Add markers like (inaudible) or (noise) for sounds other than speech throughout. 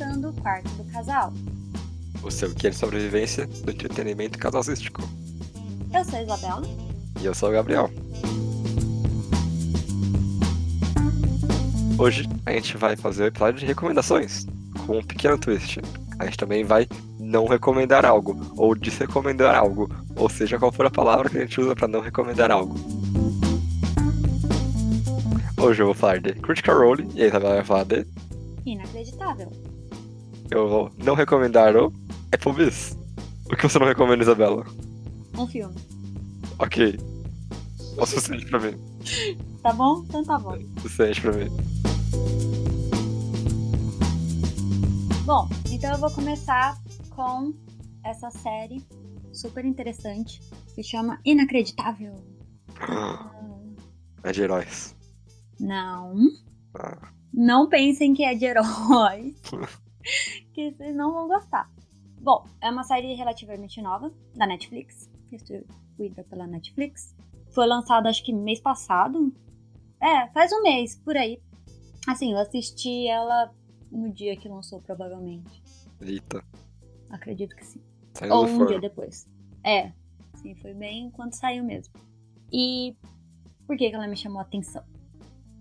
começando o quarto do casal. O seu guia de sobrevivência do entretenimento casalístico. Eu sou a Isabela. E eu sou o Gabriel. Hoje a gente vai fazer o episódio de recomendações, com um pequeno twist. A gente também vai não recomendar algo, ou desrecomendar algo, ou seja, qual for a palavra que a gente usa para não recomendar algo. Hoje eu vou falar de Critical Role e a Isabela vai falar de. Inacreditável. Eu vou não recomendar o Applebee's. O que você não recomenda, Isabela? Um filme. Ok. É o suficiente pra mim. (laughs) Tá bom? Então tá bom. É suficiente pra mim. Bom, então eu vou começar com essa série super interessante que chama Inacreditável. (gasps) É de heróis. Não. Ah, Não pensem que é de heróis. (laughs) que vocês não vão gostar. Bom, é uma série relativamente nova da Netflix. Distribuída pela Netflix. Foi lançada acho que mês passado. É, faz um mês, por aí. Assim, eu assisti ela no dia que lançou, provavelmente. eita. Acredito que sim. Saindo Ou um forno. dia depois. É, sim, foi bem quando saiu mesmo. E por que, que ela me chamou a atenção?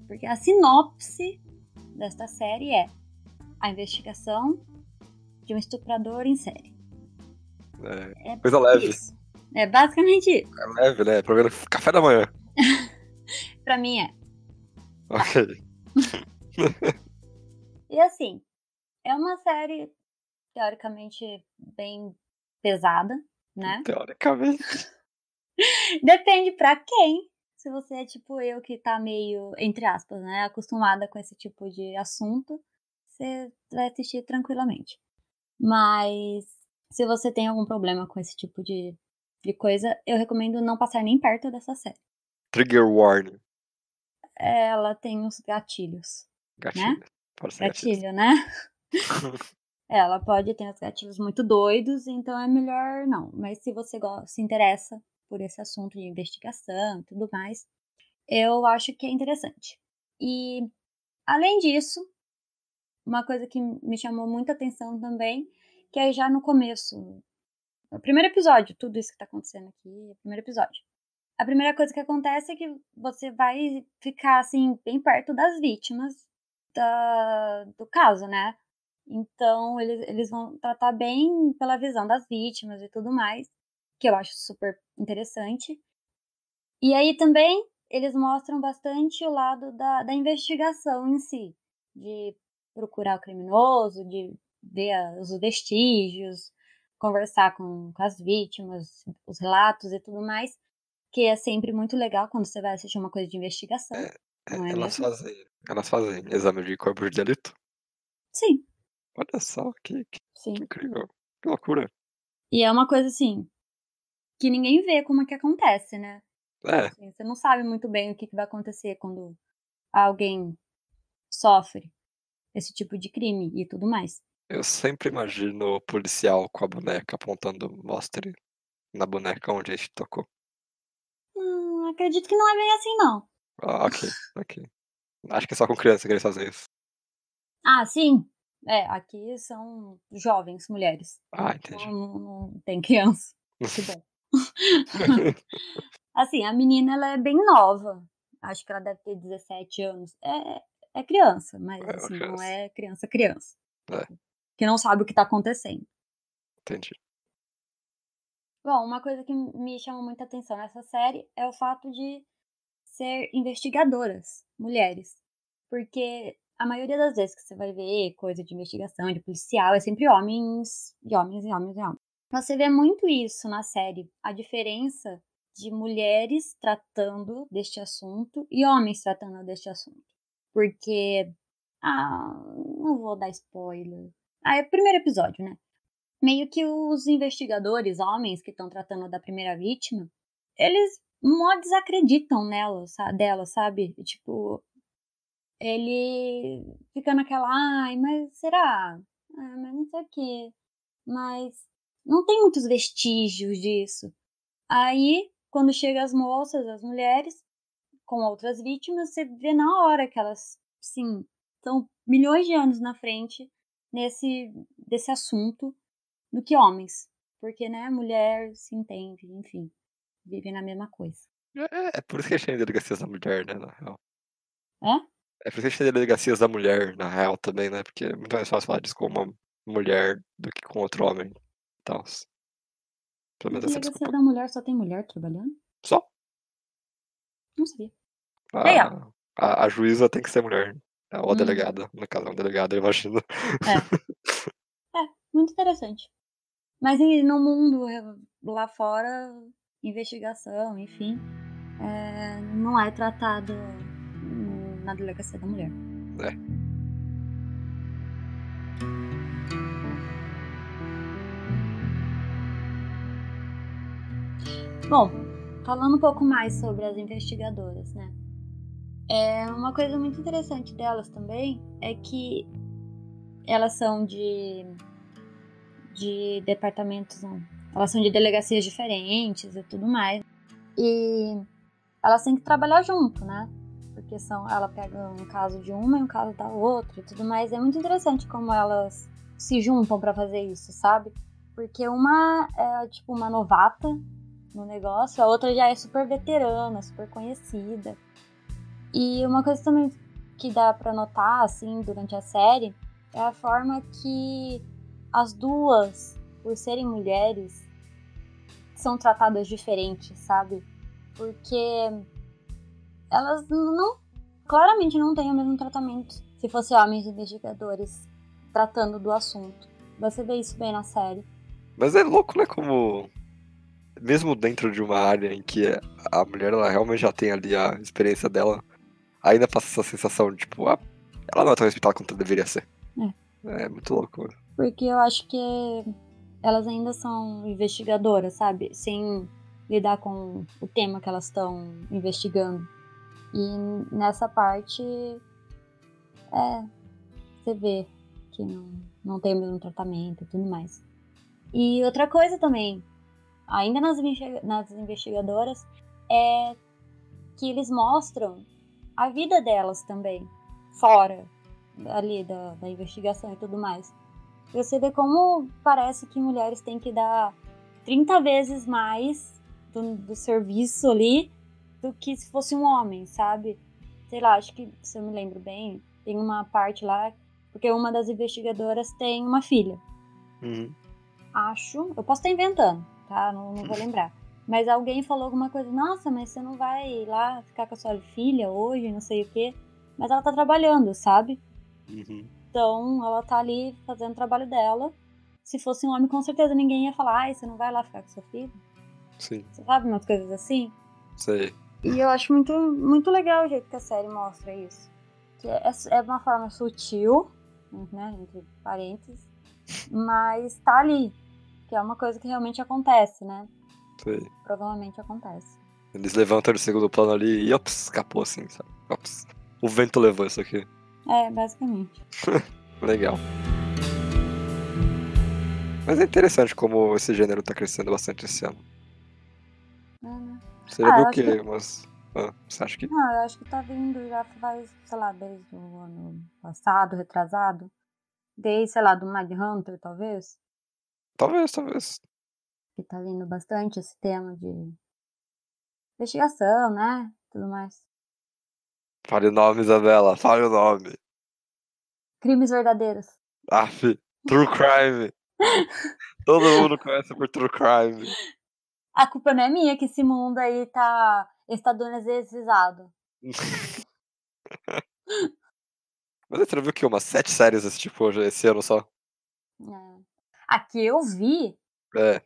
Porque a sinopse desta série é a investigação de um estuprador em série. É, É coisa leve. isso. É basicamente isso. É leve, né? Programa café da manhã. (laughs) Pra mim é. Ok. (laughs) E assim, é uma série teoricamente bem pesada, né? Teoricamente. (laughs) Depende pra quem. Se você é tipo eu que tá meio, entre aspas, né, acostumada com esse tipo de assunto, você vai assistir tranquilamente. Mas se você tem algum problema com esse tipo de, de coisa, eu recomendo não passar nem perto dessa série. Trigger warning. Ela tem uns gatilhos. Gatilho. Pode ser gatilho. Gatilho, né? (laughs) Ela pode ter uns gatilhos muito doidos, então é melhor não. Mas se você se interessa por esse assunto de investigação e tudo mais, eu acho que é interessante. E, além disso, uma coisa que me chamou muita atenção também, que é já no começo, no primeiro episódio, tudo isso que tá acontecendo aqui, o primeiro episódio. A primeira coisa que acontece é que você vai ficar, assim, bem perto das vítimas da, do caso, né? Então, eles, eles vão tratar bem pela visão das vítimas e tudo mais, que eu acho super interessante. E aí também eles mostram bastante o lado da, da investigação em si, de procurar o criminoso, de ver os vestígios, conversar com, com as vítimas, os relatos e tudo mais, que é sempre muito legal quando você vai assistir uma coisa de investigação. Não é elas, mesmo? fazem, elas fazem exame de corpo de delito. Sim, Olha só, que, que sim. incrível. Que loucura. E é uma coisa assim que ninguém vê como é que acontece, né? É, Assim, você não sabe muito bem o que, que vai acontecer quando alguém sofre esse tipo de crime e tudo mais. eu sempre imagino o policial com a boneca apontando, mostre na boneca onde a gente tocou. Hum, acredito que não é bem assim, não. Ah, ok, ok. Acho que é só com criança que eles fazem isso. Ah, sim. É, aqui são jovens, mulheres. Ah, entendi. Não, não- tem criança. Que bom. (laughs) (laughs) assim, a menina ela é bem nova. Acho que ela deve ter 17 anos. É, é criança, mas É assim, não criança. é criança criança. É. Que não sabe o que tá acontecendo. Entendi. Bom, uma coisa que me chama muita atenção nessa série é o fato de ser investigadoras, mulheres. Porque a maioria das vezes que você vai ver coisa de investigação, de policial, é sempre homens, e homens, e homens, e homens. Você vê muito isso na série, a diferença de mulheres tratando deste assunto e homens tratando deste assunto. Porque, ah, não vou dar spoiler. Ah, é o primeiro episódio, né? meio que os investigadores, homens que estão tratando da primeira vítima, eles mó desacreditam nela, dela, sabe? Tipo, ele fica naquela, ai, mas será? Ah, mas não sei o quê. Mas não tem muitos vestígios disso. Aí, quando chega as moças, as mulheres, com outras vítimas, você vê na hora que elas, sim, estão milhões de anos na frente nesse desse assunto do que homens. Porque, né, mulher se entende, enfim, vive na mesma coisa. É, é por isso que a gente tem delegacias da mulher, né, na real. Hã? É por isso que a gente tem delegacias da mulher, na real, também, né? Porque é muito mais fácil falar disso com uma mulher do que com outro homem. Então, pelo menos essa delegacia desculpa. da mulher só tem mulher trabalhando? Só. Não sabia. Legal. A, a, juíza tem que ser mulher. Ou a Hum. delegada. No caso, é uma delegada, eu imagino. (laughs) É, muito interessante. Mas e no mundo eh, lá fora, investigação, enfim, é, não é tratado na delegacia da mulher. É. Bom, falando um pouco mais sobre as investigadoras, né? É uma coisa muito interessante delas também é que elas são de de departamentos, não. Elas são de delegacias diferentes e tudo mais. E elas têm que trabalhar junto, né? Porque são, ela pega um caso de uma e um caso da outra e tudo mais. É muito interessante como elas se juntam pra fazer isso, sabe? Porque uma é tipo uma novata no negócio, a outra já é super veterana, super conhecida. E uma coisa também que dá pra notar assim durante a série é a forma que as duas, por serem mulheres, são tratadas diferentes, sabe? Porque elas não claramente não têm o mesmo tratamento se fossem homens investigadores tratando do assunto. Você vê isso bem na série. Mas é louco, né? Como. Mesmo dentro de uma área em que a mulher ela realmente já tem ali a experiência dela, ainda passa essa sensação de tipo, ah, ela não é tão respeitada quanto deveria ser. É, muito louco. Porque eu acho que elas ainda são investigadoras, sabe? Sem lidar com o tema que elas estão investigando. E nessa parte, é, você vê que não, não tem o mesmo tratamento e tudo mais. E outra coisa também, ainda nas, nas investigadoras, é que eles mostram a vida delas também, fora ali da, da investigação e tudo mais. Você vê como parece que mulheres têm que dar 30 vezes mais do, do serviço ali do que se fosse um homem, sabe? Sei lá, acho que, se eu me lembro bem, tem uma parte lá, porque uma das investigadoras tem uma filha. Uhum. Acho, eu posso estar inventando, tá? Não, não vou (laughs) lembrar. Mas alguém falou alguma coisa, nossa, mas você não vai lá ficar com a sua filha hoje, não sei o quê. Mas ela tá trabalhando, sabe? Uhum. Então, ela tá ali fazendo o trabalho dela. Se fosse um homem, com certeza ninguém ia falar, ai, você não vai lá ficar com seu filho? Sim, Você sabe umas coisas assim? sei. E eu acho muito, muito legal o jeito que a série mostra isso. Que é, é uma forma sutil, né, entre parênteses, mas tá ali. Que é uma coisa que realmente acontece, né? Sei. Provavelmente acontece. Eles levantam do segundo plano ali e ops, escapou assim, sabe? Ops. O vento levou isso aqui. É, basicamente. (laughs) Legal. Mas é interessante como esse gênero tá crescendo bastante esse ano. É, né? Você já Ah, viu o quê? que- Umas. Ah, você acha que. Não, eu acho que tá vindo já faz, sei lá, desde o ano passado, retrasado. Desde, sei lá, do Mind Hunter, talvez. Talvez, talvez. Que tá vindo bastante esse tema de investigação, né? Tudo mais. Fale o nome, Isabela. Fale o nome. Crimes verdadeiros. Aff, True Crime. (laughs) Todo mundo conhece por True Crime. A culpa não é minha que esse mundo aí tá estadunidenizado. (laughs) Mas você viu que umas sete séries desse tipo hoje, esse ano só? É. Aqui eu vi. É.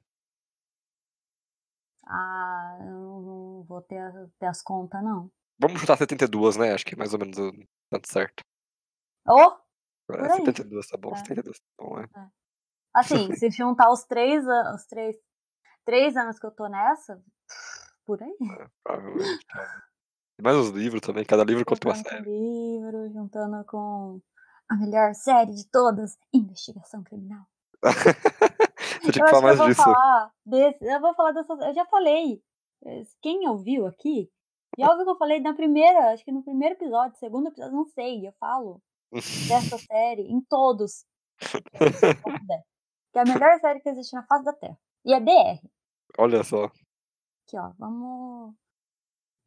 Ah, eu não vou ter, as- ter as contas, não. Vamos chutar 72, né? Acho que mais ou menos o tanto certo. Ô! É, Por aí. 72 tá bom, É. 72 tá bom, é. Assim, (laughs) se juntar os três anos, os três, três anos que eu tô nessa, por aí. Provavelmente. tá. E mais os livros também, cada livro conta uma série. livro, juntando com a melhor série de todas, Investigação Criminal. (laughs) Você tinha eu que falar mais eu disso. falar desse, eu vou falar dessas, eu já falei. Quem ouviu aqui, já ouviu que eu falei na primeira, acho que no primeiro episódio, segundo episódio, não sei, eu falo dessa (laughs) série, em todos. que é a melhor série que existe na face da Terra. E é BR. Olha só. Aqui, ó. Vamos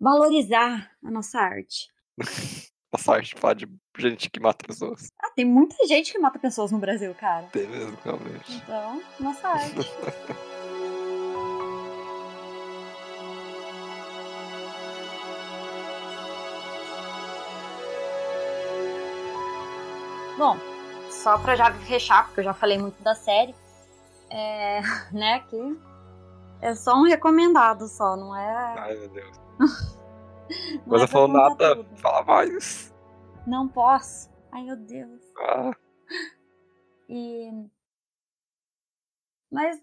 valorizar a nossa arte. (laughs) nossa arte fala de gente que mata pessoas. Ah, tem muita gente que mata pessoas no Brasil, cara. Tem mesmo, realmente. Então, nossa arte. (laughs) Bom, só pra já fechar, porque eu já falei muito da série, é, (laughs) né, que é só um recomendado só, não é... Ai, meu Deus. (laughs) Mas é falou nada, tudo. fala mais. Não posso. Ai, meu Deus. Ah. E... Mas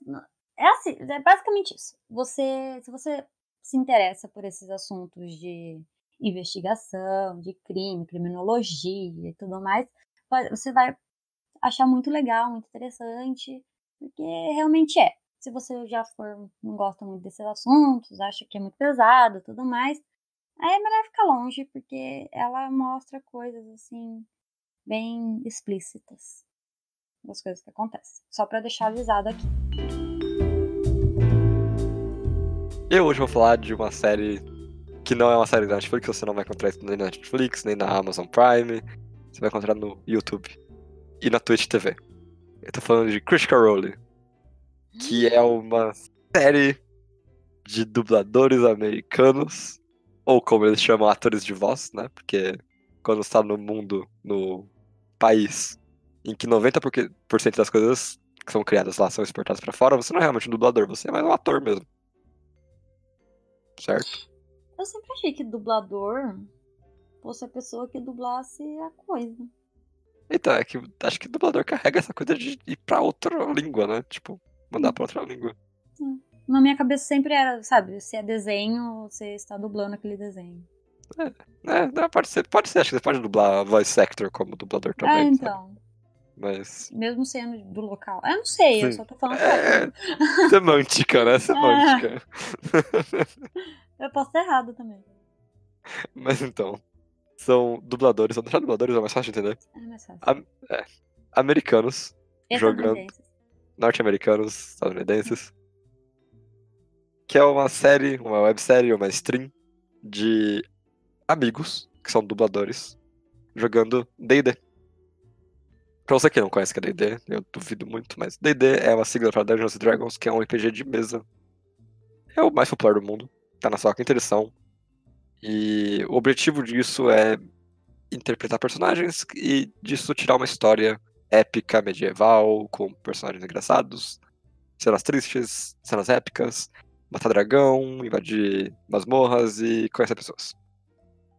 é assim, é basicamente isso. Você, se você se interessa por esses assuntos de investigação, de crime, criminologia e tudo mais, você vai achar muito legal, muito interessante, porque realmente é. Se você já for, não gosta muito desses assuntos, acha que é muito pesado tudo mais, aí é melhor ficar longe, porque ela mostra coisas assim, bem explícitas das coisas que acontecem. Só para deixar avisado aqui. Eu hoje vou falar de uma série que não é uma série da Netflix, você não vai encontrar isso nem na Netflix, nem na Amazon Prime, você vai encontrar no YouTube e na Twitch TV. Eu tô falando de Critical Role, que é uma série de dubladores americanos, ou como eles chamam, atores de voz, né? Porque quando está no mundo, no país, em que 90% das coisas que são criadas lá são exportadas para fora, você não é realmente um dublador, você é mais um ator mesmo. Certo? Eu sempre achei que dublador fosse a pessoa que dublasse a coisa. Então, é que acho que dublador carrega essa coisa de ir pra outra língua, né? Tipo, mandar pra outra língua. É. Na minha cabeça sempre era, sabe, se é desenho, você está dublando aquele desenho. É, é pode ser, pode ser, acho que você pode dublar voice actor como dublador também. É, então. Sabe? Mas. Mesmo sendo do local. Eu não sei, Sim. eu só tô falando. É, semântica, né? (laughs) Semântica. É. Eu posso estar errado também. Mas então, são dubladores, vou deixar dubladores é mais fácil de entender. É mais fácil. Am é, americanos jogando. Norte-americanos, estadunidenses. Que é uma série, uma websérie, uma stream de amigos, que são dubladores, jogando DD. Pra você que não conhece que é D&D, eu duvido muito, mas D&D é uma sigla para Dungeons Dragons, que é um RPG de mesa. É o mais popular do mundo, tá na sua quinta edição. E o objetivo disso é interpretar personagens e disso tirar uma história épica, medieval, com personagens engraçados, cenas tristes, cenas épicas, matar dragão, invadir masmorras e conhecer pessoas.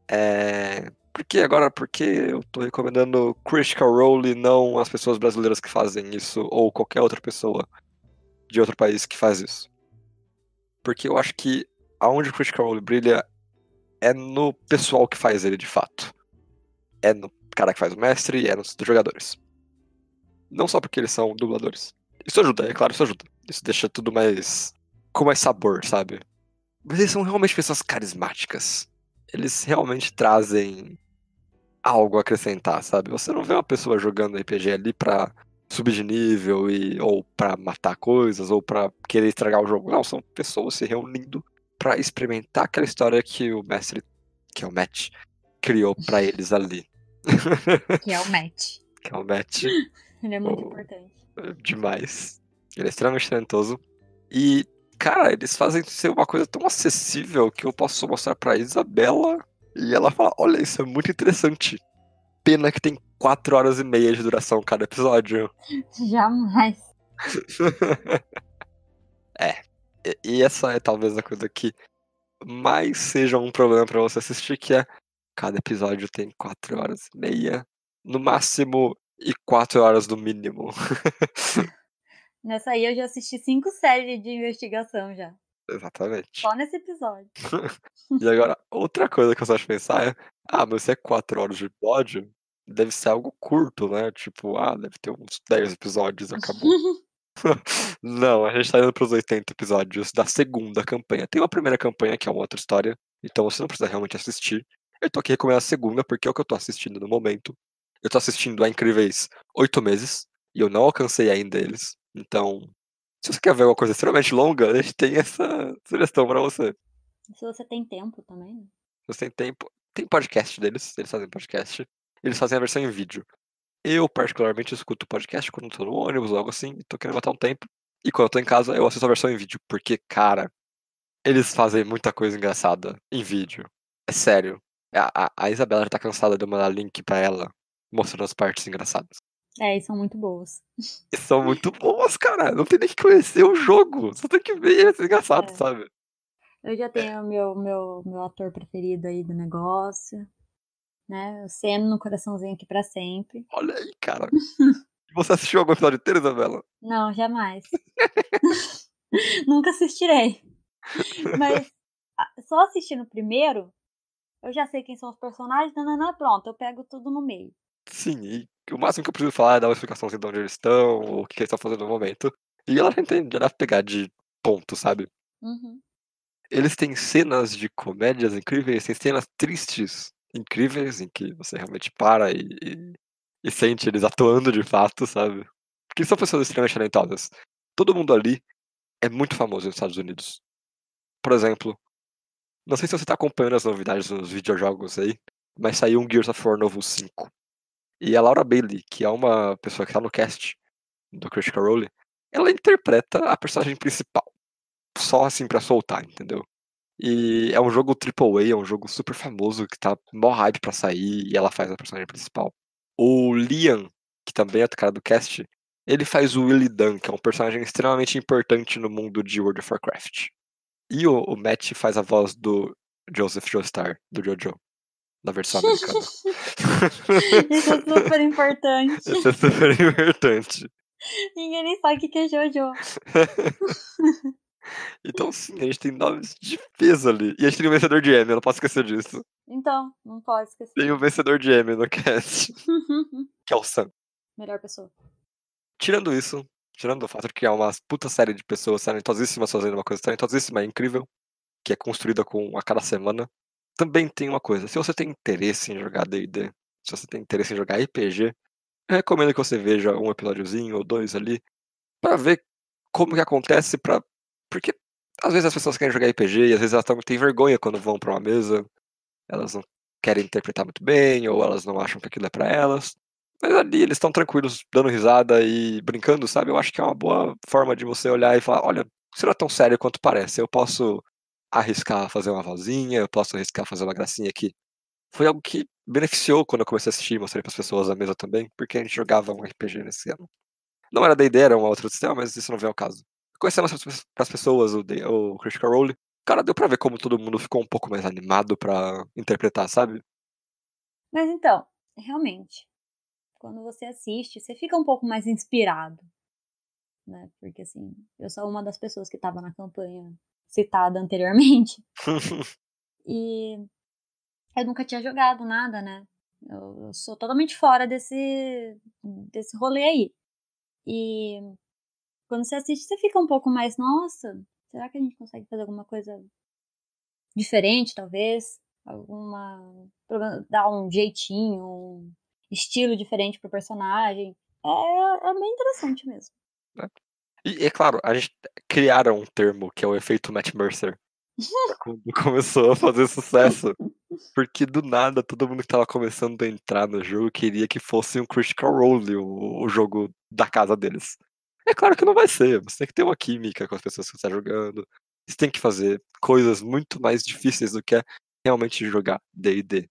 É... Por que agora? Porque eu tô recomendando Critical Role e não as pessoas brasileiras que fazem isso, ou qualquer outra pessoa de outro país que faz isso. Porque eu acho que aonde o Critical Role brilha é no pessoal que faz ele de fato. É no cara que faz o mestre e é nos jogadores. Não só porque eles são dubladores. Isso ajuda, é claro, isso ajuda. Isso deixa tudo mais. Com mais sabor, sabe? Mas eles são realmente pessoas carismáticas. Eles realmente trazem algo a acrescentar, sabe? Você não vê uma pessoa jogando RPG ali pra subir de nível e, ou pra matar coisas ou pra querer estragar o jogo. Não, são pessoas se reunindo para experimentar aquela história que o mestre, que é o Matt, criou para eles ali. (laughs) Que é o Matt. que é o Matt. (laughs) Ele é muito importante. Demais. Ele é extremamente talentoso. E, cara, eles fazem ser uma coisa tão acessível que eu posso mostrar pra Isabela e ela fala: Olha, isso é muito interessante. Pena que tem quatro horas e meia de duração cada episódio. (laughs) Jamais. (laughs) é. E essa é talvez a coisa que mais seja um problema para você assistir, que é cada episódio tem quatro horas e meia, no máximo, e quatro horas no mínimo. (laughs) Nessa aí eu já assisti cinco séries de investigação já. Exatamente. Só nesse episódio. (laughs) e agora, outra coisa que eu só acho pensar é: ah, mas se é 4 horas de episódio, deve ser algo curto, né? Tipo, ah, deve ter uns 10 episódios acabou. (laughs) (laughs) Não, a gente tá indo pros 80 episódios da segunda campanha. Tem uma primeira campanha, que é uma outra história, então você não precisa realmente assistir. Eu tô aqui recomendando a segunda, porque é o que eu tô assistindo no momento. Eu tô assistindo há incríveis oito meses, E eu não alcancei ainda eles. Então, se você quer ver uma coisa extremamente longa, a gente tem essa sugestão pra você. Se você tem tempo também, né? Se você tem tempo. Tem podcast deles, eles fazem podcast. Eles fazem a versão em vídeo. Eu, particularmente, escuto podcast quando tô no ônibus ou algo assim, tô querendo matar um tempo. E quando eu tô em casa, eu assisto a versão em vídeo. Porque, cara, eles fazem muita coisa engraçada em vídeo. É sério. A, a, a Isabela já tá cansada de eu mandar link pra ela, mostrando as partes engraçadas. É, e são muito boas. E são muito boas, cara. Não tem nem que conhecer o jogo. Só tem que ver, é engraçado, É. sabe? Eu já tenho o meu, meu, meu ator preferido aí do negócio. Né? O Seno no coraçãozinho aqui pra sempre. Olha aí, cara. Você assistiu algum episódio inteiro, Isabela? Não, jamais. (laughs) Nunca assistirei. Mas só assistindo o primeiro, eu já sei quem são os personagens, nananã, pronto, eu pego tudo no meio. Sim, e o máximo que eu preciso falar é dar uma explicação de onde eles estão, o que eles estão fazendo no momento. E ela já entende, já dá pra pegar de ponto, sabe? Uhum. Eles têm cenas de comédias incríveis, têm cenas tristes incríveis, em que você realmente para e, e, e sente eles atuando de fato, sabe? Porque são pessoas extremamente talentosas. Todo mundo ali é muito famoso nos Estados Unidos. Por exemplo, não sei se você tá acompanhando as novidades nos videojogos aí, mas saiu um Gears of War novo 5. E a Laura Bailey, que é uma pessoa que tá no cast do Critical Role, ela interpreta a personagem principal. Só assim pra soltar, entendeu? E é um jogo AAA, é um jogo super famoso que tá mó hype pra sair e ela faz a personagem principal. O Liam, que também é o cara do cast, ele faz o Willy Dunn, que é um personagem extremamente importante no mundo de World of Warcraft. E o, o Matt faz a voz do Joseph Joestar, do Jojo, na versão americana. (laughs) Isso é super importante. Isso é super importante. Ninguém nem sabe o que é Jojo. (laughs) Então, sim, a gente tem nomes de peso ali. E a gente tem o vencedor de Emmy, eu não posso esquecer disso. Então, não pode esquecer. Tem o vencedor de Emmy no cast, (laughs) que é o Sam. Melhor pessoa. Tirando isso, tirando o fato de que é uma puta série de pessoas talentosíssimas fazendo uma coisa talentosíssima e incrível, que é construída com a cada semana, também tem uma coisa. Se você tem interesse em jogar D&D, se você tem interesse em jogar RPG, recomendo que você veja um episódiozinho ou dois ali, pra ver como que acontece, pra... porque às vezes as pessoas querem jogar RPG e às vezes elas têm vergonha quando vão pra uma mesa, elas não querem interpretar muito bem, ou elas não acham que aquilo é pra elas. Mas ali eles estão tranquilos, dando risada e brincando, sabe? Eu acho que é uma boa forma de você olhar e falar, olha, isso não é tão sério quanto parece. Eu posso arriscar fazer uma vozinha, eu posso arriscar fazer uma gracinha aqui. Foi algo que beneficiou quando eu comecei a assistir e mostrei para as pessoas da mesa também, porque a gente jogava um RPG nesse ano. Não era D&D, era um outro sistema, mas isso não vem ao caso. Conhecendo para as pessoas o, D- o Critical Role, cara, deu pra ver como todo mundo ficou um pouco mais animado pra interpretar, sabe? Mas então, realmente, quando você assiste, você fica um pouco mais inspirado. Né? Porque assim, eu sou uma das pessoas que estava na campanha citada anteriormente. (laughs) E eu nunca tinha jogado nada, né? Eu, eu sou totalmente fora desse, desse rolê aí. E quando você assiste, você fica um pouco mais, nossa, será que a gente consegue fazer alguma coisa diferente, talvez? Alguma. dar um jeitinho, um estilo diferente pro personagem. É, é bem interessante mesmo. E é claro, a gente criaram um termo que é o efeito Matt Mercer. (laughs) quando começou a fazer sucesso. Porque do nada todo mundo que tava começando a entrar no jogo queria que fosse um Critical Role o, o jogo da casa deles. É claro que não vai ser, você tem que ter uma química com as pessoas que você tá jogando. Você tem que fazer coisas muito mais difíceis do que é realmente jogar D&D.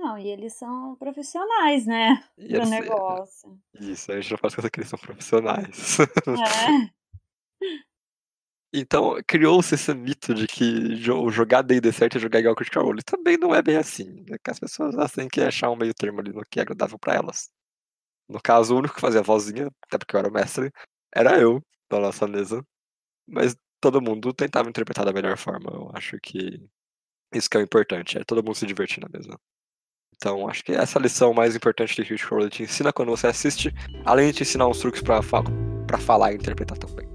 Não, e eles são profissionais, né? E eles- negócio. (laughs) Isso, a gente não faz coisa que eles são profissionais. É. (laughs) Então, criou-se esse mito de que jo- jogar D&D certo é jogar igual Critical Role. Também não é bem assim. né? Que as pessoas elas têm que achar um meio termo ali no que é agradável pra elas. No caso, o único que fazia a vozinha, até porque eu era o mestre, era eu, da nossa mesa. Mas todo mundo tentava interpretar da melhor forma. Eu acho que isso que é o importante, é todo mundo se divertir na mesa. Então, acho que essa lição mais importante que Critical Role te ensina quando você assiste, além de te ensinar uns truques pra, fa pra falar e interpretar também.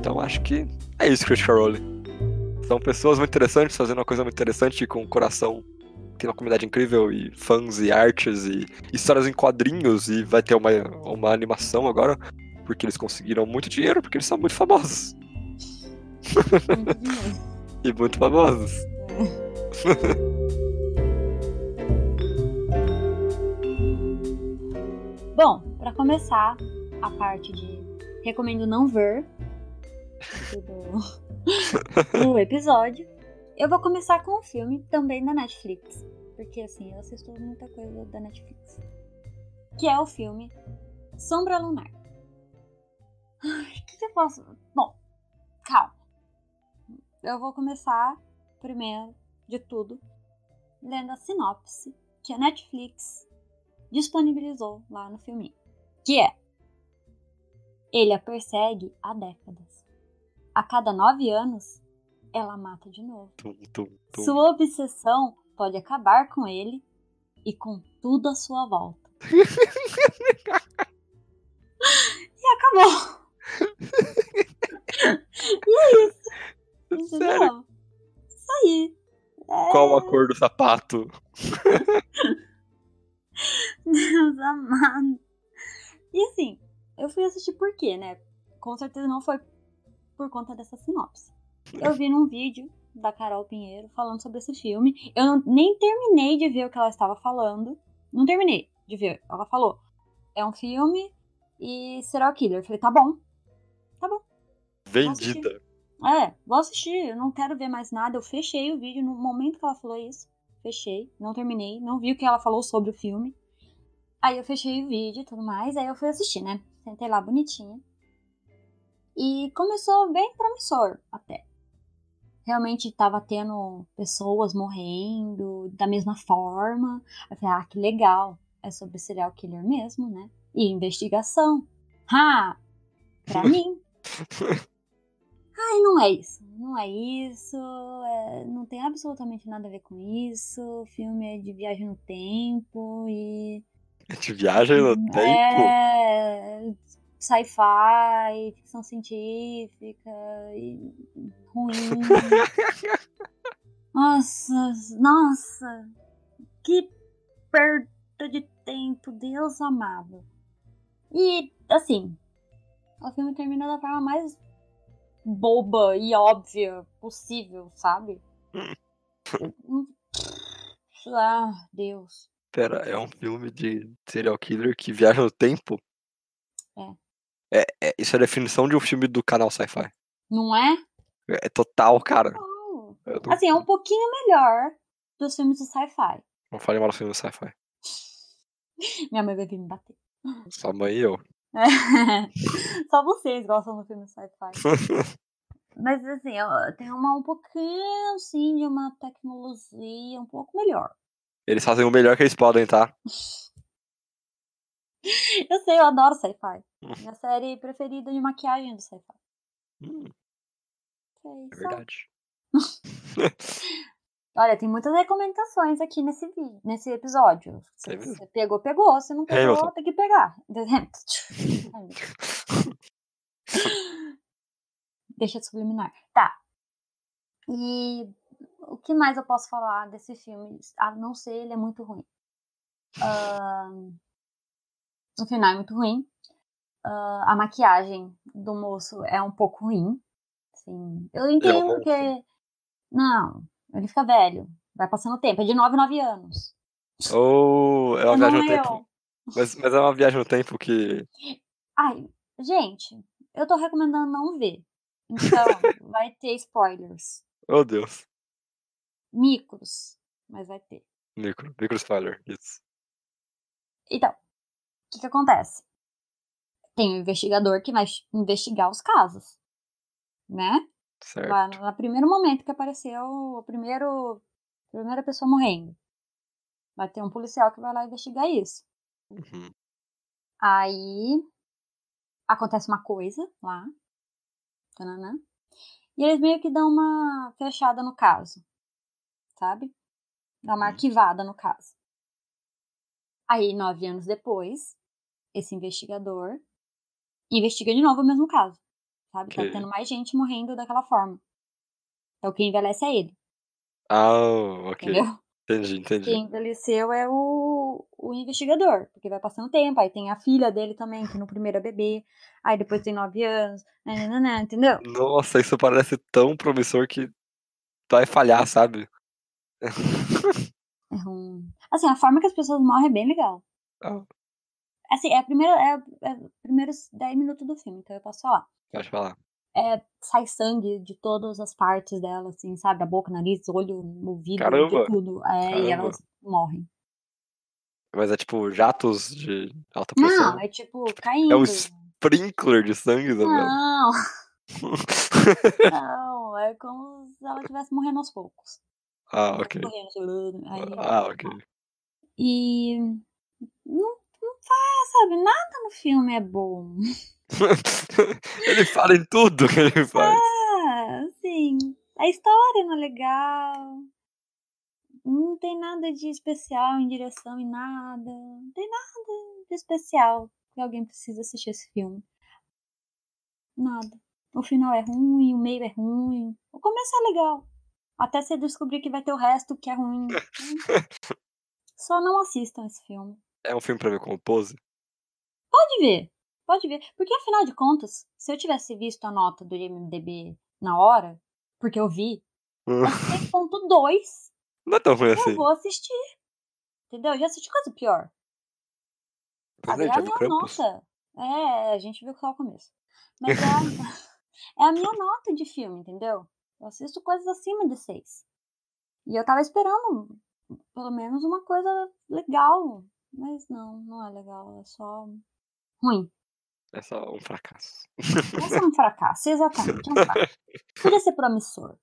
Então acho que é isso, Critical Role. São pessoas muito interessantes, fazendo uma coisa muito interessante com o coração. Tem uma comunidade incrível e fãs e artes e histórias em quadrinhos e vai ter uma, uma animação agora, porque eles conseguiram muito dinheiro, porque eles são muito famosos. (laughs) E muito famosos. (laughs) Bom, pra começar a parte de recomendo não ver (laughs) do, do episódio, eu vou começar com um filme também da Netflix. Porque assim, eu assisto muita coisa da Netflix. Que é o filme Sombra Lunar. Ai, o que, que eu posso. Bom, calma. Eu vou começar, primeiro de tudo, lendo a sinopse que a Netflix disponibilizou lá no filme. Que é. Ele a persegue há décadas. A cada nove anos, ela mata de novo. Tum, tum, tum. Sua obsessão pode acabar com ele e com tudo à sua volta. (laughs) e acabou. (laughs) e é isso. Entendeu? Sério? Isso aí. É... Qual a cor do sapato? Deus amado. E assim, eu fui assistir por quê, né? Com certeza não foi por conta dessa sinopse. Eu vi num vídeo da Carol Pinheiro falando sobre esse filme. Eu não- nem terminei de ver o que ela estava falando. Não terminei de ver. Ela falou: é um filme e serial killer. Eu falei: tá bom. Vendida. É, vou assistir. Eu não quero ver mais nada. Eu fechei o vídeo no momento que ela falou isso. Fechei. Não terminei. Não vi o que ela falou sobre o filme. Aí eu fechei o vídeo e tudo mais. Aí eu fui assistir, né? Sentei lá bonitinha. E começou bem promissor até. Realmente tava tendo pessoas morrendo da mesma forma. Eu falei, ah, que legal. É sobre serial killer mesmo, né? E investigação. Ha! Pra (laughs) mim. Ai, não é isso. Não é isso. é, não tem absolutamente nada a ver com isso. O filme é de viagem no tempo e. A gente viaja no tempo. É. Sci-fi, ficção científica e ruim. nossa, nossa. Que perda de tempo, Deus amado. E, assim, o filme termina da forma mais boba e óbvia possível, sabe? (laughs) ah, Deus. Pera, é um filme de serial killer que viaja no tempo? É. É, é- isso é a definição de um filme do canal Sci-Fi. Não é? É total, cara. Não. Não, Assim, é um pouquinho melhor dos filmes do sci-fi. não falei mal do filme do Sci-Fi. (laughs) Minha mãe vai vir me bater. Sua mãe e eu. (laughs) Só vocês gostam do filme sci-fi. (laughs) Mas assim, tem uma um pouquinho assim de uma tecnologia um pouco melhor. Eles fazem o melhor que eles podem, tá? Eu sei, eu adoro sci-fi. Hum. Minha série preferida de maquiagem do sci-fi. Hum, é verdade. (laughs) Olha, tem muitas recomendações aqui nesse nesse episódio. Se É você pegou, pegou. Se não pegou, Hamilton. tem que pegar. (laughs) (laughs) Deixa de subliminar. Tá. E o que mais eu posso falar desse filme? A não ser ele é muito ruim. Ahn, o final é muito ruim. Ah, a maquiagem do moço é um pouco ruim. Assim, eu entendo monstro. que. Não, ele fica velho. Vai passando o tempo. É de 9 9 anos. Ou é uma viagem no é tempo. Mas, mas é uma viagem no tempo que. Ai, gente, eu tô recomendando não ver. Então, (laughs) vai ter spoilers. Oh Deus. Micros, mas vai ter. Micro. Micro spoiler. Isso. Então, o que que acontece? Tem um investigador que vai investigar os casos, né? Certo. Lá no, no primeiro momento que apareceu o primeiro, a primeira pessoa morrendo. Vai ter um policial que vai lá investigar isso. Uhum. Aí acontece uma coisa lá. tananã, e eles meio que dão uma fechada no caso. Sabe? Dá uma Hum. arquivada no caso. Aí, nove anos depois, esse investigador investiga de novo o mesmo caso. Sabe? Tá tendo mais gente morrendo daquela forma. Então quem envelhece é ele, Ah, ok. entendeu? Entendi, entendi. Quem envelheceu é o, o investigador, porque vai passando tempo, aí tem a filha dele também, que no primeiro é bebê, aí depois tem nove anos, nananana, entendeu? Nossa, isso parece tão promissor que vai falhar, sabe? (laughs) É ruim. Assim, a forma que as pessoas morrem é bem legal. Ah, Assim, é a primeira, é, é os primeiros 10 minutos do filme, então eu posso falar. pode falar. É, sai sangue de todas as partes dela, assim, sabe? A boca, nariz, olho, ouvido, Caramba! tudo. É, e Caramba. elas morrem. Mas é tipo jatos de alta pressão. Não, é tipo, É caindo. um sprinkler de sangue, Isabela. Não, (laughs) não, é como se ela estivesse morrendo aos poucos. ah, ok. Correndo, chorando, aí, Ah, ok. E não faz, sabe? Nada no filme é bom. (laughs) ele fala em tudo que ele faz. Ah, assim, a história não é legal. Não tem nada de especial em direção em nada. Não tem nada de especial que alguém precisa assistir esse filme. Nada. O final é ruim, o meio é ruim. O começo é legal. Até você descobrir que vai ter o resto que é ruim. (laughs) Só não assistam esse filme. É um filme pra ver como pose? Pode ver. Pode ver. Porque afinal de contas, se eu tivesse visto a nota do IMDB na hora, porque eu vi, é 6.2, Não é tão ruim eu assim. vou assistir. Entendeu? Eu já assisti coisa pior. Pois é, É a minha Krampus? nota. É, a gente viu só o começo. Mas é a, (laughs) (laughs) é a minha nota de filme, entendeu? Eu assisto coisas acima de 6. E eu tava esperando pelo menos uma coisa legal. Mas não, não é legal. É só ruim. É só um fracasso. É um fracasso, exatamente. Um fracasso. (laughs) Podia ser promissor.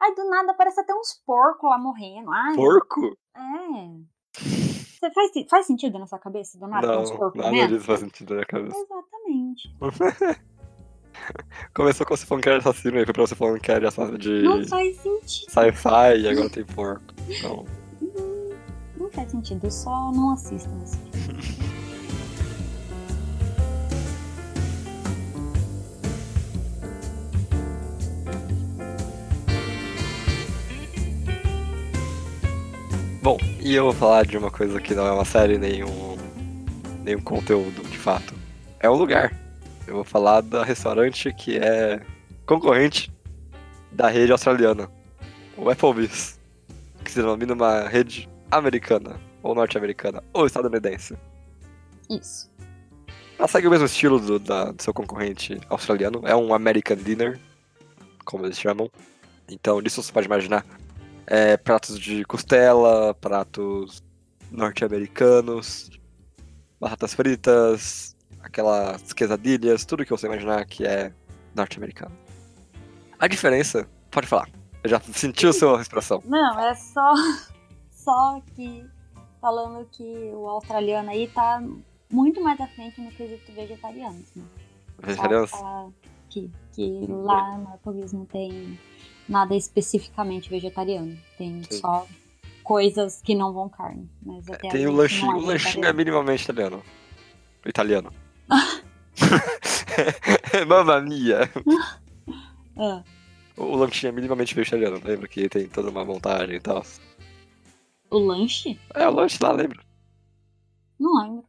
Aí do nada aparece até uns porcos lá morrendo. Ai, Porco? é. Você faz, faz sentido na sua cabeça do nada ter uns Não, porcos nada morrendo? disso faz sentido na cabeça. Exatamente. (laughs) Começou com você falando que era assassino, aí foi pra você falando que era assassino de Não faz sentido. sci-fi e agora tem porco. Então, Não, não faz sentido. Só não assistam esse (laughs) filme. Bom, e eu vou falar de uma coisa que não é uma série, nem um, nem um conteúdo, de fato. É um lugar. Eu vou falar da restaurante que é concorrente da rede australiana, o Applebee's, que se denomina uma rede americana, ou norte-americana, ou estadunidense. Isso. Ela segue o mesmo estilo do, da- do seu concorrente australiano, é um American Dinner, como eles chamam. Então, disso você pode imaginar é, pratos de costela, pratos norte-americanos, batatas fritas, aquelas quesadilhas, tudo que você imaginar que é norte-americano. A diferença, pode falar, eu já senti a sua respiração. Não, é só. Só que. Falando que o australiano aí tá muito mais à frente no quesito vegetariano. Assim. Só Vegetarianos? falar que, que lá no Applebee's não tem nada especificamente vegetariano. Tem Sim. só coisas que não vão carne. Mas até Tem aí o lanchinho, é o lanchinho é vegetariano. minimamente italiano. Italiano. (laughs) Mamma mia! Ah, O lanchinho é minimamente vegetariano, lembra que tem toda uma montagem e tal. O lanche? É, o lanche lá, lembra? Não lembro.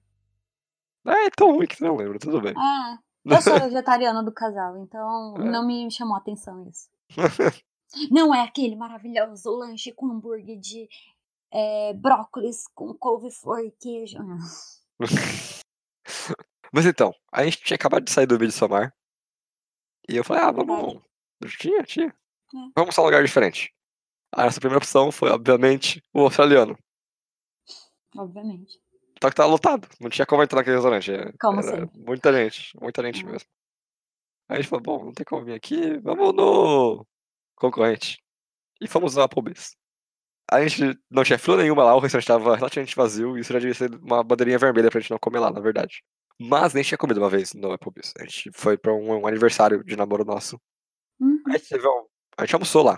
É tão ruim que não lembra, tudo bem. Ah, (laughs) eu sou vegetariana do casal, então É. não me chamou a atenção isso. (laughs) Não é aquele maravilhoso lanche com hambúrguer de é, brócolis com couve-flor e queijo. (laughs) Mas então, a gente tinha acabado de sair do Midsommar. E eu falei, ah, vamos. Tinha, tinha. É. Vamos a um lugar diferente. A nossa primeira opção foi, obviamente, o australiano. Obviamente. Só que tava lotado. Não tinha como entrar naquele restaurante. é- Como era sempre. Muita gente, muita gente Hum. mesmo. Aí a gente falou, bom, não tem como vir aqui, vamos no concorrente. E fomos no Applebee's. A gente não tinha fila nenhuma lá, o restaurante estava relativamente vazio, e isso já devia ser uma bandeirinha vermelha pra gente não comer lá, na verdade. Mas nem tinha comido uma vez no Applebee's. A gente foi pra um, um aniversário de namoro nosso. Uhum. A gente, teve um- a gente almoçou lá.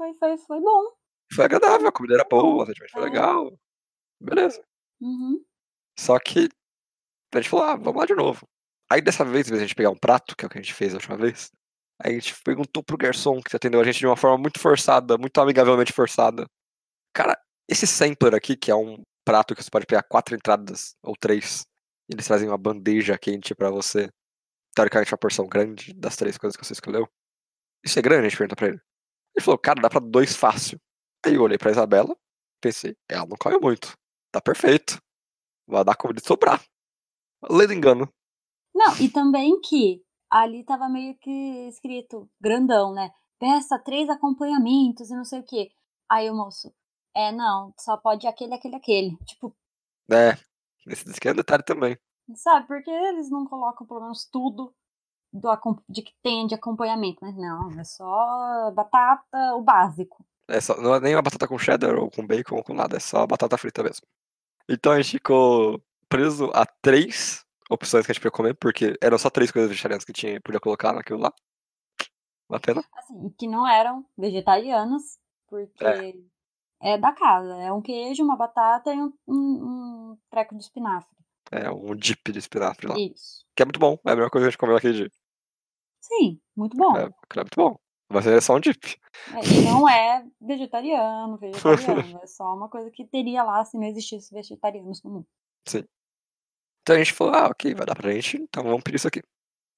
Foi, foi, foi bom. Foi agradável, a comida era boa, o atendimento foi É. legal. Beleza. Uhum. Só que a gente falou, ah, vamos lá de novo. Aí dessa vez, em vez de a gente pegar um prato, que é o que a gente fez a última vez, a gente perguntou pro garçom que atendeu a gente de uma forma muito forçada, muito amigavelmente forçada. Cara, esse sampler aqui, que é um prato que você pode pegar quatro entradas ou três, e eles trazem uma bandeja quente para você, teoricamente uma porção grande das três coisas que você escolheu. Isso é grande? A gente perguntou pra ele. Ele falou, cara, dá pra dois fácil. Aí eu olhei pra Isabela, pensei, ela não come muito. Tá perfeito. Vai dar comida de sobrar. Lendo engano. Não, e também que ali tava meio que escrito, grandão, né? Peça três acompanhamentos e não sei o quê. Aí o moço, é, não, só pode aquele, aquele, aquele. Tipo. É, esse daqui é um detalhe também. Sabe, porque eles não colocam pelo menos tudo do, de que tem de acompanhamento, mas não, é só batata, o básico. É só, não é nem uma batata com cheddar ou com bacon ou com nada, é só batata frita mesmo. Então a gente ficou preso a três opções que a gente podia comer, porque eram só três coisas vegetarianas que tinha, podia colocar naquilo lá. Uma pena. Assim, que não eram vegetarianas, porque é. é da casa. É um queijo, uma batata e um, um, um treco de espinafre. É, um dip de espinafre lá. Isso. Que é muito bom. É a melhor coisa que a gente comeu naquele dia. Sim, muito bom. É, muito bom. Mas é só um dip. É, não é vegetariano, vegetariano. é só uma coisa que teria lá se não existisse vegetarianos no mundo. Sim. Então a gente falou, ah, ok, vai dar pra gente, então vamos pedir isso aqui.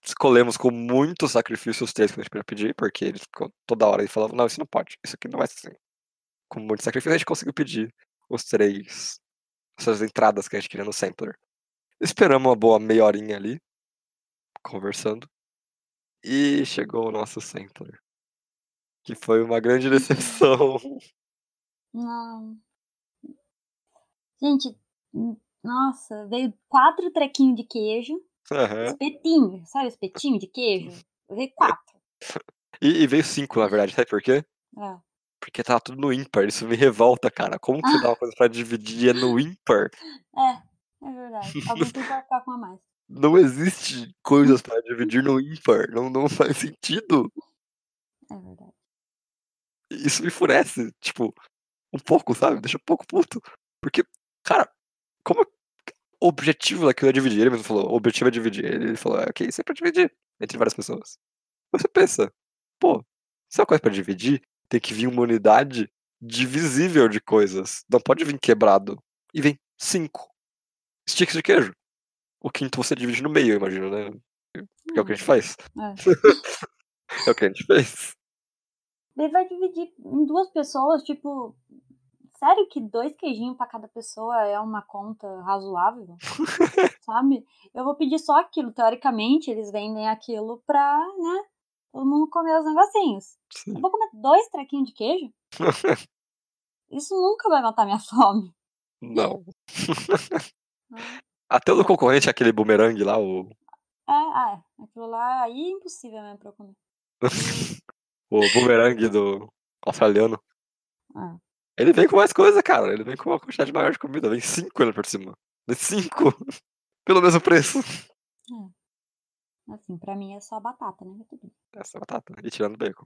Escolhemos com muito sacrifício os três que a gente podia pedir, porque eles ficou toda hora e falavam, não, isso não pode, isso aqui não vai ser assim. Com muito sacrifício a gente conseguiu pedir os três, essas entradas que a gente queria no sampler. Esperamos uma boa meia horinha ali, conversando. E chegou o nosso sampler. Que foi uma grande (laughs) decepção. Não. Gente, nossa, veio quatro trequinhos de queijo. Uhum. Espetinho, sabe espetinho de queijo? Veio quatro. E, e, veio cinco, na verdade, sabe por quê? É. Porque tava tudo no ímpar, isso me revolta, cara. Como que você dá uma (laughs) coisa pra dividir é no ímpar? É, é verdade. Algum tem que ficar com a mais. Não existe coisas pra dividir no ímpar. Não, não faz sentido. É verdade. Isso me enfurece, tipo, um pouco, sabe? Deixa um pouco puto. Porque, cara, como o objetivo daquilo é dividir? Ele mesmo falou, o objetivo é dividir. Ele falou, é, ok, isso é pra dividir entre várias pessoas. Você pensa, pô, se é uma coisa pra dividir, tem que vir uma unidade divisível de coisas. Não pode vir quebrado. E vem cinco sticks de queijo. O quinto você divide no meio, eu imagino, né? Que é o que a gente faz. É, (laughs) é o que a gente fez. Ele vai dividir em duas pessoas, tipo, Sério que dois queijinhos para cada pessoa é uma conta razoável? (laughs) Sabe? Eu vou pedir só aquilo. Teoricamente, eles vendem aquilo pra, né? Todo mundo comer os negocinhos. Sim. Eu vou comer dois trequinhos de queijo? (laughs) Isso nunca vai matar minha fome. Não. Até o do concorrente, aquele bumerangue lá, o. É, ah, é. Aquilo lá aí é impossível mesmo pra eu comer. (laughs) o bumerangue do australiano. Ah. Ele vem com mais coisa, cara. Ele vem com uma quantidade maior de comida. Vem cinco ele por cima. Vem cinco. (laughs) Pelo mesmo preço. É. Assim, pra mim é só batata, né? É só batata. E tirando bacon.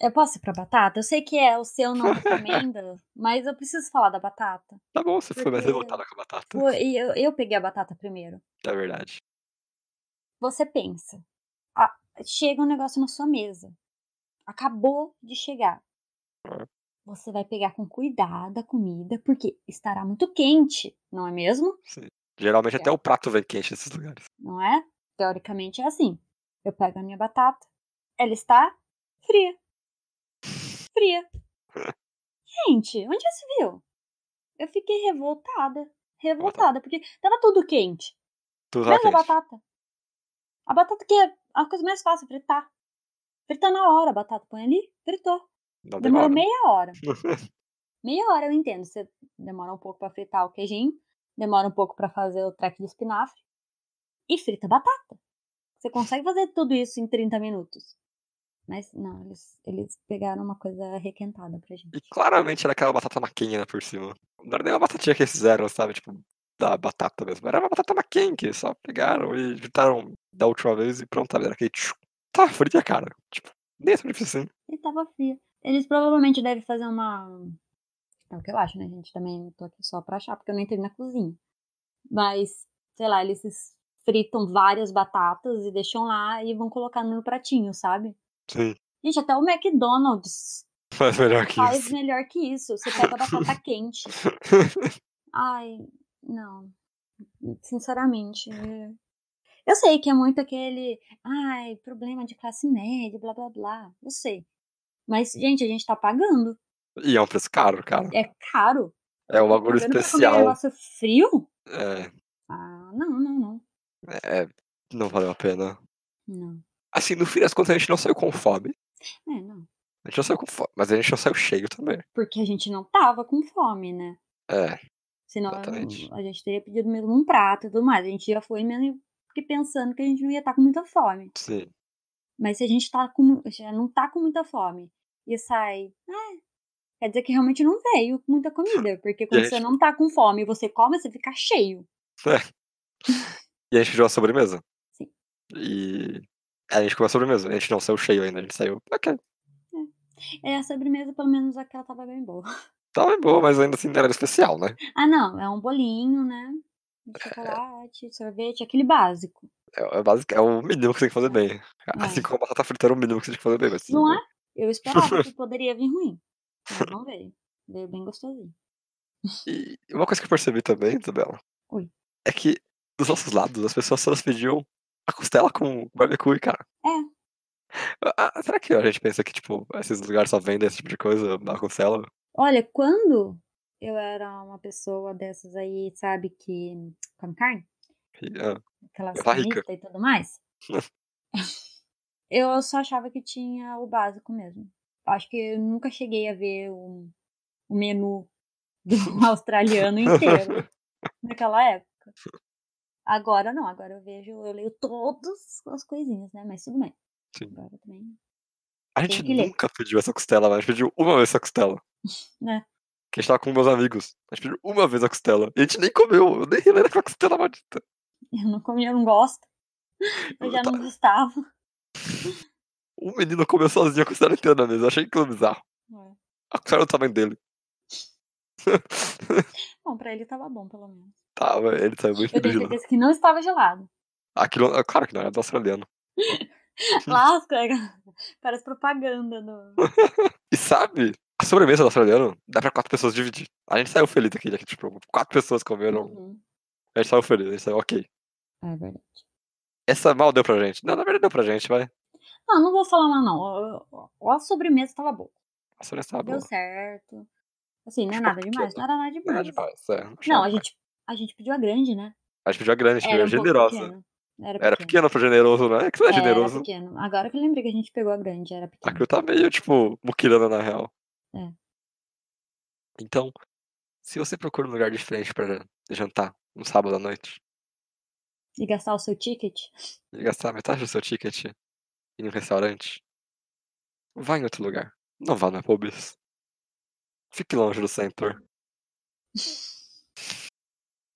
Eu posso ir pra batata? Eu sei que é o seu não recomenda, (laughs) mas eu preciso falar da batata. Tá bom, você foi mais revoltada com a batata. Foi, eu, eu peguei a batata primeiro. É verdade. Você pensa. Ah, chega um negócio na sua mesa. Acabou de chegar. É. Você vai pegar com cuidado a comida, porque estará muito quente, não é mesmo? Sim. Geralmente até o prato vem quente nesses lugares. Não é? Teoricamente é assim. Eu pego a minha batata, ela está fria. Fria. (laughs) Gente, onde já se viu? Eu fiquei revoltada. Revoltada, porque tava tudo quente. Tudo Menos a batata. A batata que é a coisa mais fácil, fritar. Fritar na hora a batata. Põe ali, fritou. Não Demorou demora. meia hora. (laughs) meia hora eu entendo. Você demora um pouco pra fritar o queijinho, demora um pouco pra fazer o treco de espinafre e frita batata. Você consegue fazer tudo isso em 30 minutos. Mas não, eles, eles pegaram uma coisa requentada pra gente. E claramente era aquela batata maquinha por cima. Não era nem uma batatinha que eles fizeram, sabe? Tipo, da batata mesmo. Era uma batata maquinha que só pegaram e fritaram da última vez e pronto? Era aquele. tchu, Tá fria, cara. Tipo, nem tão difícil assim. E tava fria. Eles provavelmente devem fazer uma. É o que eu acho, né, gente? Também não tô aqui só pra achar, porque eu não entrei na cozinha. Mas, sei lá, eles fritam várias batatas e deixam lá e vão colocar no pratinho, sabe? Sim. Gente, até o McDonald's Faz melhor que faz isso. melhor que isso. Você pega batata (laughs) quente. Ai, não. Sinceramente. é- Eu sei que é muito aquele. Ai, problema de classe média, blá blá blá. Eu sei. Mas, gente, a gente tá pagando. E é um preço caro, cara. É caro. É um bagulho Pagando pra comer especial. negócio frio? É, Ah, não, não, não. é, não valeu a pena. Não. Assim, no fim das contas, a gente não saiu com fome. É, não. A gente não saiu com fome, mas a gente não saiu cheio também. Porque a gente não tava com fome, né? É, Senão Exatamente. a gente teria pedido mesmo um prato e tudo mais. A gente já foi mesmo que pensando que a gente não ia estar com muita fome. sim. Mas se a gente tá com, já não tá com muita fome e sai, ah, quer dizer que realmente não veio muita comida. (laughs) Porque quando gente- você não tá com fome e você come, você fica cheio. (laughs) E a gente pediu uma sobremesa. Sim. E a gente comeu a sobremesa. A gente não saiu cheio ainda, a gente saiu. Ok. É, a sobremesa, pelo menos aquela tava bem boa. (laughs) Tava boa, mas ainda assim era especial, né? Ah, não, é um bolinho, né? De chocolate, sorvete, aquele básico. É, é, basic, é o mínimo que você tem que fazer bem. É. Assim como a batata frita era o mínimo que você tem que fazer bem. Mas Não bem. é? Eu esperava que (laughs) poderia vir ruim. Mas não veio. Veio bem gostosinho. E uma coisa que eu percebi também, Isabela, Oi. é que dos nossos lados as pessoas todas pediam a costela com barbecue, cara. É. Ah, será que a gente pensa que, tipo, esses lugares só vendem esse tipo de coisa na costela? Olha, quando eu era uma pessoa dessas aí, sabe, que come carne, E, ah, tava rica. carnistas e tudo mais, (laughs) eu só achava que tinha o básico mesmo. Acho que eu nunca cheguei a ver o, o menu do (laughs) australiano inteiro (laughs) naquela época. Agora não, agora eu vejo, eu leio todas as coisinhas, né? Mas tudo bem. Sim. Agora também. a gente que ler. nunca pediu essa costela, mas a gente pediu uma vez essa costela. (laughs) Né? Que a gente tava com meus amigos. A gente pediu uma vez a costela. E a gente nem comeu. Eu nem relei naquela costela maldita. Eu não comia, eu não gosto. Eu já não gostava. (laughs) Um menino comeu sozinho a costela inteira na mesa. Eu achei aquilo bizarro. É. A costela do tamanho dele. Bom, pra ele tava bom, pelo menos. Tava, ele saiu muito Eu tenho certeza que não estava gelado. Aquilo, ah, claro que não, era do australiano. (laughs) Lasca, parece propaganda no. (laughs) E sabe, a sobremesa do australiano dá pra quatro pessoas dividir. A gente saiu feliz aqui, tipo, quatro pessoas comeram. Uhum. A gente saiu feliz, a gente saiu ok. É verdade. Essa mal deu pra gente. Não, na verdade deu pra gente, vai. Não, não vou falar mal, não. A- A sobremesa tava boa. A sobremesa tava Deu boa. certo. Assim, não é nada que demais. Não era nada demais. era demais, é. Não, a gente, a gente pediu a grande, né? A gente pediu a grande, a gente Era pediu a um generosa. pequeno. Era Era pequeno. pra generoso, né? É que não é Era generoso. pequeno. Agora que eu lembrei que a gente pegou a grande, era pequeno. Aquilo tá meio, tipo, muquirana na real. É. Então, se você procura um lugar diferente pra jantar um sábado à noite E gastar o seu ticket? e gastar metade do seu ticket em um restaurante, vá em outro lugar. Não vá no Applebee's. Fique longe do Center. (laughs)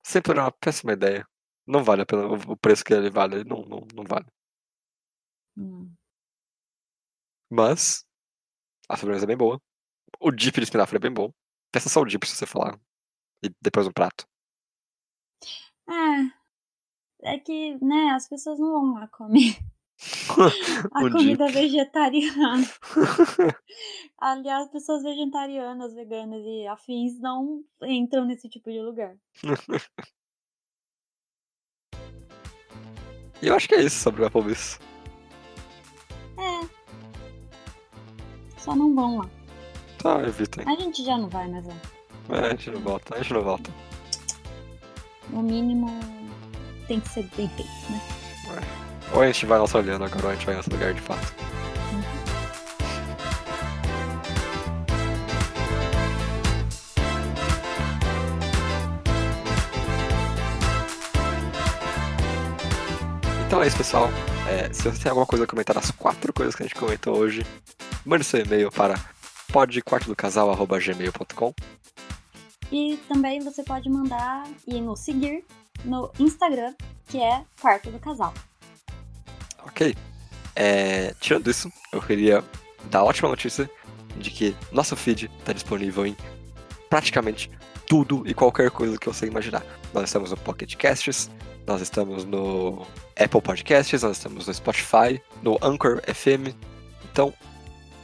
Sempre é uma péssima ideia. Não vale a pena o o preço que ele vale. Não, não, não vale. Hum. Mas a sobremesa é bem boa. O dip de espinafre é bem bom. Peça só o dip se você falar. E depois um prato. É. É que, né, as pessoas não vão lá comer (laughs) a comida vegetariana. (laughs) Aliás, pessoas vegetarianas, veganas e afins não entram nesse tipo de lugar. E (laughs) eu acho que é isso sobre o Applebee's. É. Só não vão lá. Tá, evitem. A gente já não vai mais lá. É, a gente não volta, a gente não volta. No mínimo, tem que ser bem feito, né? Ou a gente vai no australiano agora, ou a gente vai nesse lugar de fato. Então é isso, pessoal. É, se você tem alguma coisa a comentar das quatro coisas que a gente comentou hoje, mande seu e-mail para podquartodocasal.gmail.com E também você pode mandar e nos seguir no Instagram, que é Quarto do Casal. Ok. É, tirando isso, eu queria dar a ótima notícia de que nosso feed está disponível em praticamente tudo e qualquer coisa que você imaginar. Nós estamos no Pocket Casts, Nós estamos no Apple Podcasts, nós estamos no Spotify, no Anchor FM. Então,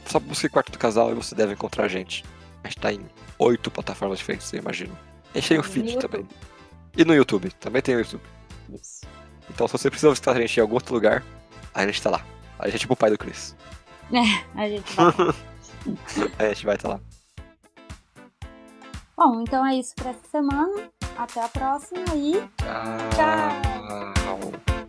só busque Quarto do Casal e você deve encontrar a gente. A gente tá em oito plataformas diferentes, eu imagino. A gente tem o feed também. E no YouTube, também tem o YouTube. Isso. Então, se você precisa visitar a gente em algum outro lugar, a gente tá lá. A gente é tipo o pai do Chris. (laughs) É, a gente vai. (laughs) a gente vai estar tá lá. Bom, então é isso para essa semana. Até a próxima e tchau. tchau.